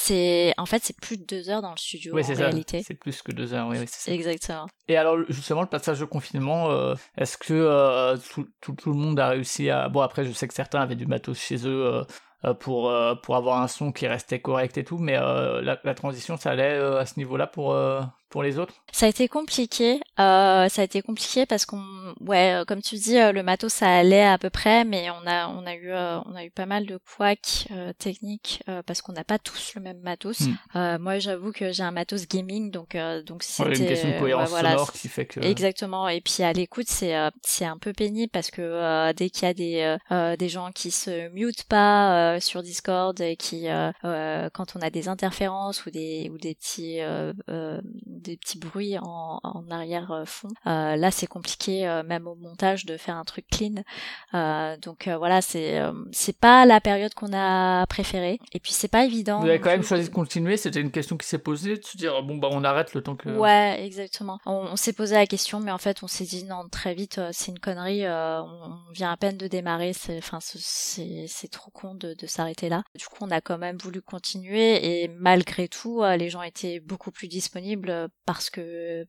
c'est en fait c'est plus de deux heures dans le studio oui, en réalité. C'est plus que deux heures, oui, oui c'est ça. Exactement. Et alors justement le passage de confinement, euh, est-ce que euh, tout, tout, tout, le monde a réussi à bon après je sais que certains avaient du matos chez eux euh, pour, pour avoir un son qui restait correct et tout, mais la, la, transition, ça allait à ce niveau-là pour, pour les autres? Ça a été compliqué. Euh, ça a été compliqué parce qu'on, ouais, comme tu dis, le matos ça allait à peu près, mais on a, on a eu, on a eu pas mal de couacs techniques parce qu'on n'a pas tous le même matos. Hmm. moi, j'avoue que j'ai un matos gaming, donc donc c'était ouais, une question de cohérence voilà, sonore qui fait que exactement. Et puis à l'écoute, c'est c'est un peu pénible parce que dès qu'il y a des des gens qui se mutent pas euh, sur Discord et qui, euh, euh, quand on a des interférences ou des ou des petits des petits bruits en, en arrière fond, là c'est compliqué même au montage de faire un truc clean. donc voilà, c'est c'est pas la période qu'on a préférée. Et puis c'est pas évident. Vous avez quand même choisi de continuer. C'était une question qui s'est posée de se dire bon bah on arrête le temps que. Ouais, exactement. On, on s'est posé la question, mais en fait on s'est dit non très vite c'est une connerie. on, on, vient à peine de démarrer. C'est enfin c'est c'est trop con de de s'arrêter là. Du coup, on a quand même voulu continuer et malgré tout, euh, les gens étaient beaucoup plus disponibles parce que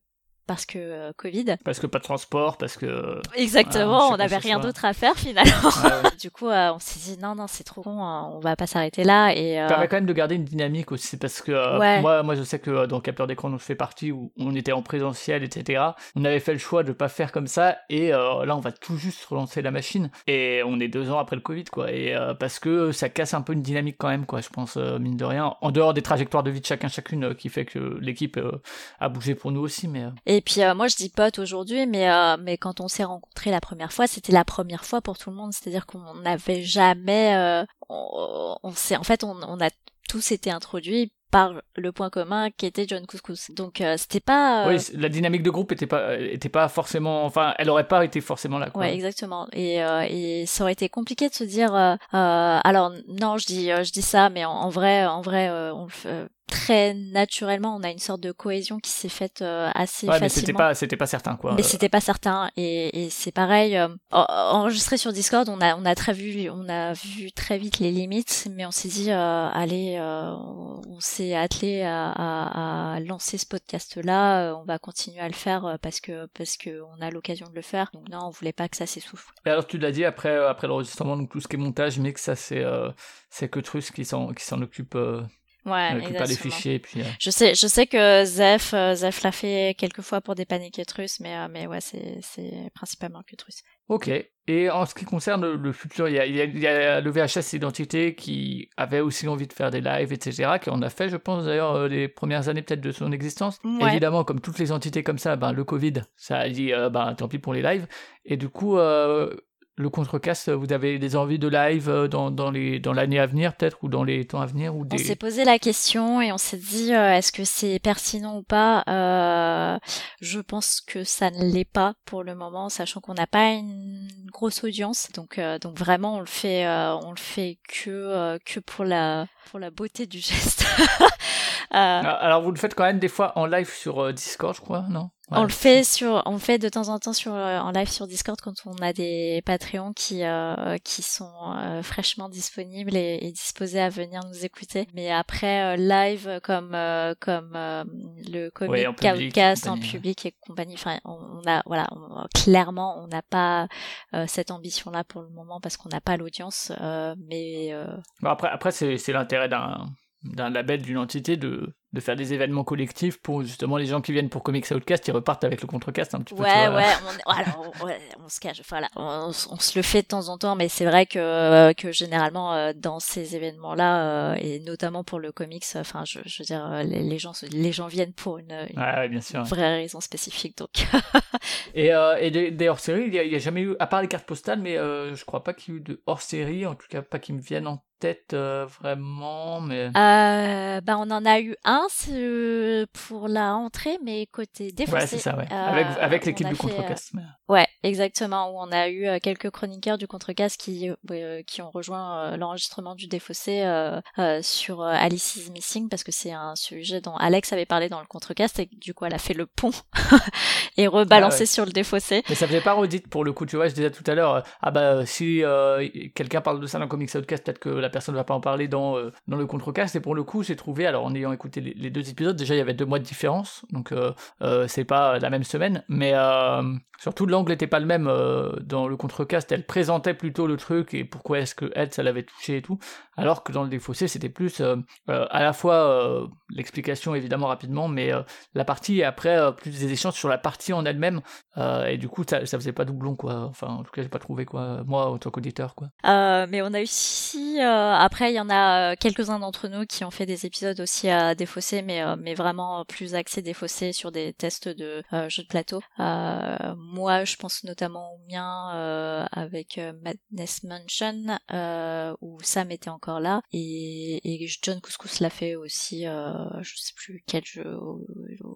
parce que euh, Covid. Parce que pas de transport, parce que... Exactement, on n'avait rien d'autre à faire finalement. [laughs] du coup, euh, on s'est dit non, non, c'est trop bon, hein, on va pas s'arrêter là. Et, euh... permet quand même de garder une dynamique aussi, parce que euh, moi, moi je sais que dans Capteur d'écran dont je fais partie, où on était en présentiel, etc., on avait fait le choix de pas faire comme ça, et là on va tout juste relancer la machine, et on est deux ans après le Covid, quoi, et parce que ça casse un peu une dynamique quand même, quoi, je pense, mine de rien, en dehors des trajectoires de vie de chacun, chacune, qui fait que l'équipe a bougé pour nous aussi, mais... Et puis euh, moi je dis pote aujourd'hui, mais euh, mais quand on s'est rencontrés la première fois, c'était la première fois pour tout le monde. C'est-à-dire qu'on n'avait jamais, euh, on, on s'est en fait on, on a tous été introduits par le point commun qui était John Couscous. Donc euh, c'était pas. Oui, la dynamique de groupe était pas était pas forcément. Enfin, elle aurait pas été forcément là. Quoi. Ouais, exactement. Et, et ça aurait été compliqué de se dire. alors non, je dis je dis ça, mais en, en vrai en vrai on le très naturellement, on a une sorte de cohésion qui s'est faite euh, assez ouais, facilement. Mais c'était pas, c'était pas certain, quoi. Mais c'était pas certain, et, et c'est pareil. Euh, enregistré sur Discord, on a, on a très vu, on a vu très vite les limites, mais on s'est dit, euh, allez, euh, on, s'est attelé à, à, à, lancer ce podcast-là. on va continuer à le faire parce que parce que on a l'occasion de le faire. Donc non, on voulait pas que ça s'essouffle. Et alors tu l'as dit après après l'enregistrement, donc tout ce qui est montage, mais que ça c'est c'est que Trus qui s'en qui s'en occupe. Ouais, pas les fichiers. Puis, euh. Je sais, je sais que Zef, euh, Zef l'a fait quelques fois pour des paniques russes, mais euh, mais ouais, c'est c'est principalement que russe. Ok. Et en ce qui concerne le futur, il y a, il y a, le VHS Identité qui avait aussi envie de faire des lives, etc., qui en a fait, je pense d'ailleurs, les premières années peut-être de son existence. Évidemment, comme toutes les entités comme ça, ben, le Covid, ça a dit, ben, tant pis pour les lives. Et du coup, le contrecast, vous avez des envies de live euh, dans, dans les dans l'année à venir peut-être ou dans les temps à venir ou des... On s'est posé la question et on s'est dit euh, est-ce que c'est pertinent ou pas? Euh, Je pense que ça ne l'est pas pour le moment, sachant qu'on n'a pas une grosse audience, donc euh, donc vraiment on le fait on le fait que que pour la pour la beauté du geste. [laughs] Alors vous le faites quand même des fois en live sur Discord, je crois, non? On le fait sur, on fait de temps en temps sur euh, en live sur Discord quand on a des Patreons qui euh, qui sont euh, fraîchement disponibles et, et, disposés à venir nous écouter. Mais après live comme comme le comic podcast en public et compagnie. Enfin, on, a voilà, clairement on n'a pas cette ambition là pour le moment parce qu'on n'a pas l'audience. mais bon, après après c'est c'est l'intérêt d'un d'un label d'une entité de de faire des événements collectifs pour justement les gens qui viennent pour Comics Outcast, ils repartent avec le contrecast un petit peu. Ouais, ouais, on, alors, on, se cache, voilà, on, se le fait de temps en temps, mais c'est vrai que, que généralement euh, dans ces événements-là, euh, et notamment pour le comics, enfin, je, je veux dire, euh, les, gens, les gens viennent pour une, bien sûr, vraie raison spécifique, donc. [laughs] et et des, des hors-séries, il n'y a, a, jamais eu, à part les cartes postales, mais je crois pas qu'il y ait eu de hors-série, en tout cas pas qui me viennent en tête vraiment, mais. bah, on en a eu un pour la entrée, mais côté défaussé. Ouais, c'est ça, ouais. avec, euh, avec l'équipe du Contrecast. Ouais, exactement, où on a eu euh, quelques chroniqueurs du Contrecast qui, qui ont rejoint l'enregistrement du défaussé sur Alice Missing, parce que c'est un sujet dont Alex avait parlé dans le Contrecast, et du coup elle a fait le pont [laughs] et rebalancé ah sur le défaussé. Mais ça faisait pas redite pour le coup, tu vois, je disais tout à l'heure, ah bah si quelqu'un parle de ça dans Comics Outcast, peut-être que la personne va pas en parler dans, dans le Contrecast, et pour le coup, j'ai trouvé, alors en ayant écouté les, deux épisodes, déjà il y avait deux mois de différence, donc euh, euh, c'est pas la même semaine, mais euh, surtout l'angle n'était pas le même dans le contrecast, elle présentait plutôt le truc et pourquoi est-ce que elle, ça l'avait touché et tout, alors que dans le défaussé c'était plus à la fois l'explication évidemment rapidement, mais la partie et après plus des échanges sur la partie en elle-même, et du coup ça, ça faisait pas doublon quoi, enfin en tout cas j'ai pas trouvé quoi, moi en tant qu'auditeur quoi. mais on a eu si, après il y en a quelques-uns d'entre nous qui ont fait des épisodes aussi à défausser mais euh, mais vraiment plus axé défaussé sur des tests de euh, jeux de plateau. Euh, moi, je pense notamment au mien avec Madness Mansion où Sam était encore là et, John Couscous l'a fait aussi. je sais plus quel jeu,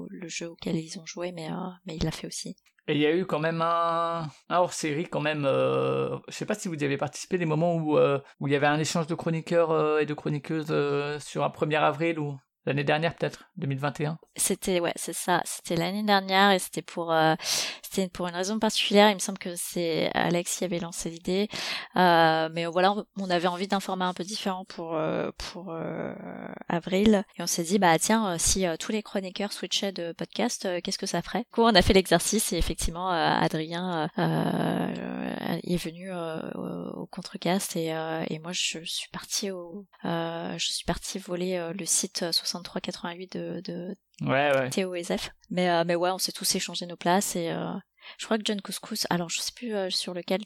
le jeu auquel ils ont joué, mais mais il l'a fait aussi. Et il y a eu quand même un, hors-série quand même. Euh, je sais pas si vous y avez participé des moments où où il y avait un échange de chroniqueurs et de chroniqueuses sur un 1er avril ou l'année dernière peut-être? 2021 c'était ouais c'est ça. C'était l'année dernière et c'était pour euh, pour une raison particulière. Il me semble que c'est Alex qui avait lancé l'idée. Euh, mais voilà on avait envie d'un format un peu différent pour euh, pour avril. Et on s'est dit bah tiens si tous les chroniqueurs switchaient de podcast qu'est-ce que ça ferait? Du coup on a fait l'exercice et effectivement Adrien est venu au, au contrecast et, et moi je suis partie je suis partie voler le site 60 63-88 de, de ouais, ouais. Zef. Mais, euh, mais ouais, on s'est tous échangé nos places et euh, je crois que John Couscous, alors je sais plus euh, sur lequel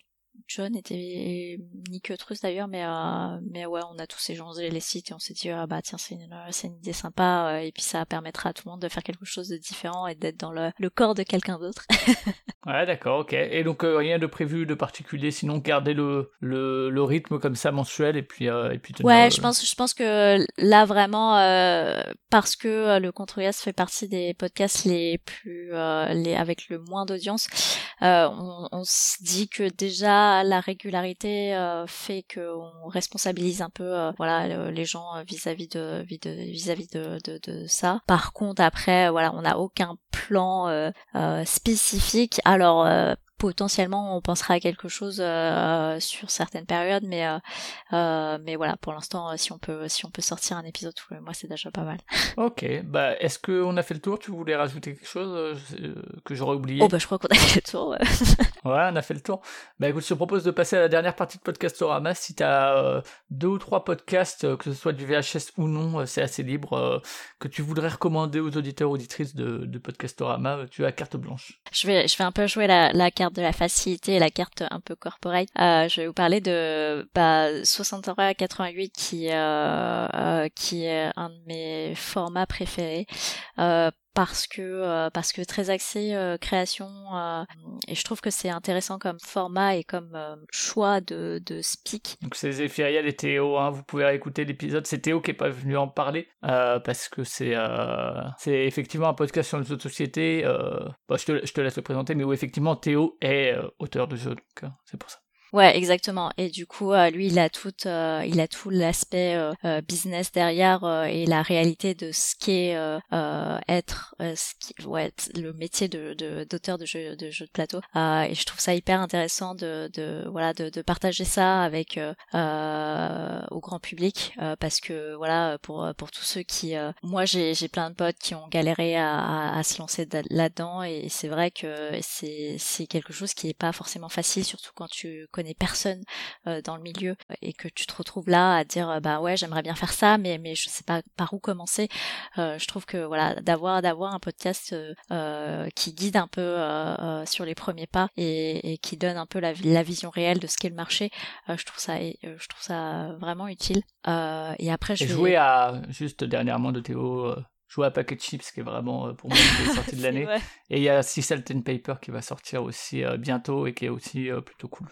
John était Nick Trust d'ailleurs, mais euh, mais ouais, on a tous échangé les sites et on s'est dit ah bah tiens c'est une c'est une idée sympa euh, et puis ça permettra à tout le monde de faire quelque chose de différent et d'être dans le, le corps de quelqu'un d'autre. [laughs] ouais d'accord ok et donc euh, rien de prévu de particulier sinon garder le le, le rythme comme ça mensuel et puis et puis ouais je pense je pense que là vraiment parce que le Controyas fait partie des podcasts les plus les avec le moins d'audience on, on se dit que déjà la régularité euh, fait qu'on responsabilise un peu euh, voilà les gens euh, vis-à-vis de vis-à-vis ça. Par contre après voilà on n'a aucun plan spécifique. Alors potentiellement on pensera à quelque chose euh, sur certaines périodes mais euh, euh, mais voilà pour l'instant si on peut si on peut sortir un épisode tous les mois c'est déjà pas mal. [laughs] Ok bah est-ce qu'on a fait le tour? Tu voulais rajouter quelque chose que j'aurais oublié? Oh bah je crois qu'on a fait le tour ouais. [laughs] ouais on a fait le tour. Bah écoute je te propose de passer à la dernière partie de Podcastorama si t'as deux ou trois podcasts que ce soit du VHS ou non c'est assez libre que tu voudrais recommander aux auditeurs auditrices de, de Podcastorama tu as carte blanche. Je vais je vais un peu jouer la, la carte de la facilité et la carte un peu corporate. Euh, je vais vous parler de bah, 63 à 88 qui euh, euh, qui est un de mes formats préférés. Euh, parce que euh, parce que très axé euh, création euh, et je trouve que c'est intéressant comme format et comme choix de, de speak. Donc c'est Zéphiriel et Théo, hein, vous pouvez écouter l'épisode. C'est Théo qui est pas venu en parler parce que c'est c'est effectivement un podcast sur les autres sociétés. Bah, je, te, je te laisse le présenter, mais où effectivement Théo est auteur de jeu, donc c'est pour ça. Ouais, exactement. Et du coup, euh, lui, il a tout, euh, il a tout l'aspect euh, business derrière et la réalité de ce qu'est être, ce qui, ouais, le métier de d'auteur de, jeux de jeux de plateau. et je trouve ça hyper intéressant de, de voilà de, de partager ça avec au grand public parce que voilà pour pour tous ceux qui, moi j'ai j'ai plein de potes qui ont galéré à, à, à se lancer là-dedans et c'est vrai que c'est c'est quelque chose qui est pas forcément facile, surtout quand tu connais connais personne euh, dans le milieu euh, et que tu te retrouves là à dire euh, bah ouais j'aimerais bien faire ça mais mais je sais pas par où commencer je trouve que voilà d'avoir d'avoir un podcast qui guide un peu sur les premiers pas et, et, qui donne un peu la, la vision réelle de ce qu'est le marché je trouve ça je trouve ça vraiment utile. Et après je et jouer à juste dernièrement de Théo jouer à Packet Chips qui est vraiment pour moi une sortie de [laughs] l'année. et il y a Six Salt Paper qui va sortir aussi bientôt et qui est aussi plutôt cool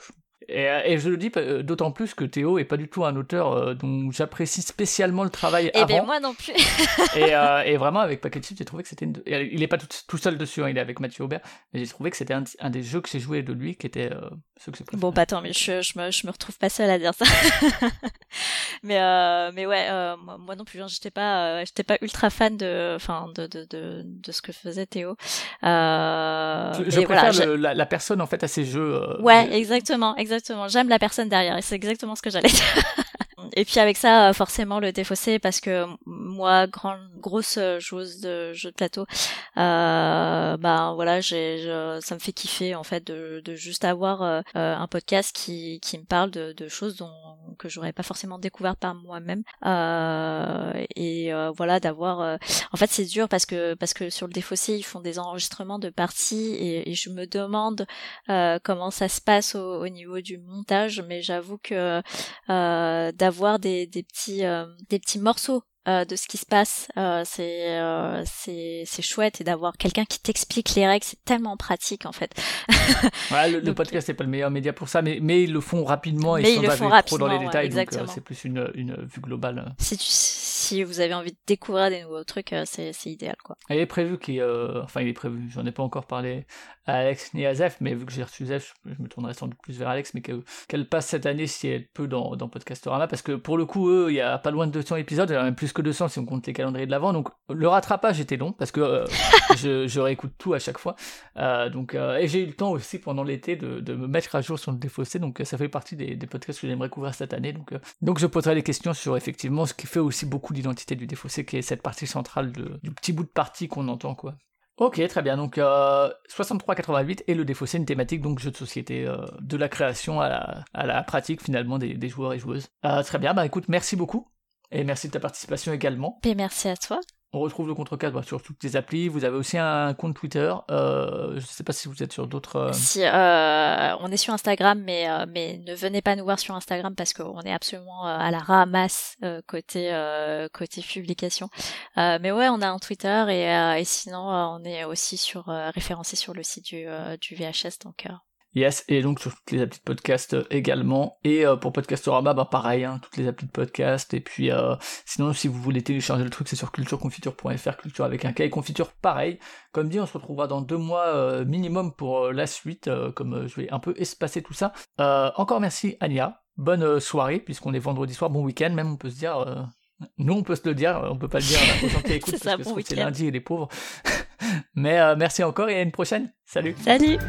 euh, et, je le dis euh, d'autant plus que Théo est pas du tout un auteur euh, dont j'apprécie spécialement le travail et eh ben, moi non plus. [laughs] et, vraiment avec Packet Chips, j'ai trouvé que c'était il est pas tout, seul dessus, hein, il est avec Mathieu Aubert, mais j'ai trouvé que c'était un, des jeux que j'ai joué de lui qui était ceux que c'est Bon bah attends, mais je, je, me, je me retrouve pas seule à dire ça. [laughs] mais mais ouais, moi, non plus, hein, j'étais pas j'étais pas ultra fan de enfin de, de, de, de, ce que faisait Théo. je, préfère la, la, personne en fait à ces jeux. ouais, exactement, exactement exactement. J'aime la personne derrière et c'est exactement ce que j'allais [laughs] dire. Et puis avec ça, forcément le défaussé parce que moi, grande grosse joueuse de jeux de plateau, euh, bah voilà, j'ai, ça me fait kiffer en fait de, de juste avoir euh, un podcast qui, qui me parle de, de choses dont que j'aurais pas forcément découvert par moi-même. Euh, et euh, voilà, d'avoir. Euh, en fait, c'est dur parce que parce que sur le défaussé, ils font des enregistrements de parties et, et je me demande comment ça se passe au, au, niveau du montage. Mais j'avoue que d'avoir des, des petits des petits morceaux euh, de ce qui se passe. Euh, c'est euh, c'est chouette et d'avoir quelqu'un qui t'explique les règles, c'est tellement pratique en fait. [laughs] ouais, le, podcast c'est pas le meilleur média pour ça, mais mais ils le font rapidement et sans aller trop dans les détails, donc c'est plus une une vue globale. Si tu, si vous avez envie de découvrir des nouveaux trucs, c'est c'est idéal quoi. Il est prévu qu'il enfin il est prévu, j'en ai pas encore parlé à Alex ni à Zef, mais vu que j'ai reçu Zef, je, me tournerai sans doute plus vers Alex, mais qu'elle passe cette année si elle peut dans dans Podcastorama parce que pour le coup eux il y a pas loin de 200 épisodes, il y a même plus que 200 si on compte les calendriers de l'avant. Donc le rattrapage était long parce que euh, [laughs] je, réécoute tout à chaque fois. Euh, donc euh, et j'ai eu le temps aussi pendant l'été de, me mettre à jour sur le défaussé. Donc ça fait partie des, podcasts que j'aimerais couvrir cette année. Donc donc je poserai des questions sur effectivement ce qui fait aussi beaucoup l'identité du défaussé, qui est cette partie centrale du petit bout de partie qu'on entend quoi. Ok, très bien. Donc 63-88 et le défaussé, une thématique donc jeu de société, de la création à la, à la pratique finalement des, des joueurs et joueuses. très bien. Bah écoute, merci beaucoup. Et merci de ta participation également. Et merci à toi. on retrouve le Contrecast bah, sur toutes les applis. Vous avez aussi un compte Twitter. Euh, je ne sais pas si vous êtes sur d'autres. Euh, si, euh, on est sur Instagram, mais, mais ne venez pas nous voir sur Instagram parce qu'on est absolument à la ramasse côté, côté publication. mais ouais, on a un Twitter et, et sinon, on est aussi sur, référencé sur le site du, du VHS. Donc, Yes, et donc sur toutes les applis de podcast euh, également. Et euh, pour Podcastorama, bah pareil, hein, toutes les applis de podcast. Et puis euh, sinon, si vous voulez télécharger le truc, c'est sur cultureconfiture.fr, culture avec un K et confiture pareil. Comme dit, on se retrouvera dans deux mois minimum pour la suite, comme je vais un peu espacer tout ça. encore merci Ania, bonne soirée, puisqu'on est vendredi soir, bon week-end, même on peut se dire... Nous, on peut se le dire, on peut pas le dire aux gens qui écoutent parce que c'est lundi et les pauvres. [laughs] Mais merci encore et à une prochaine. Salut. Salut.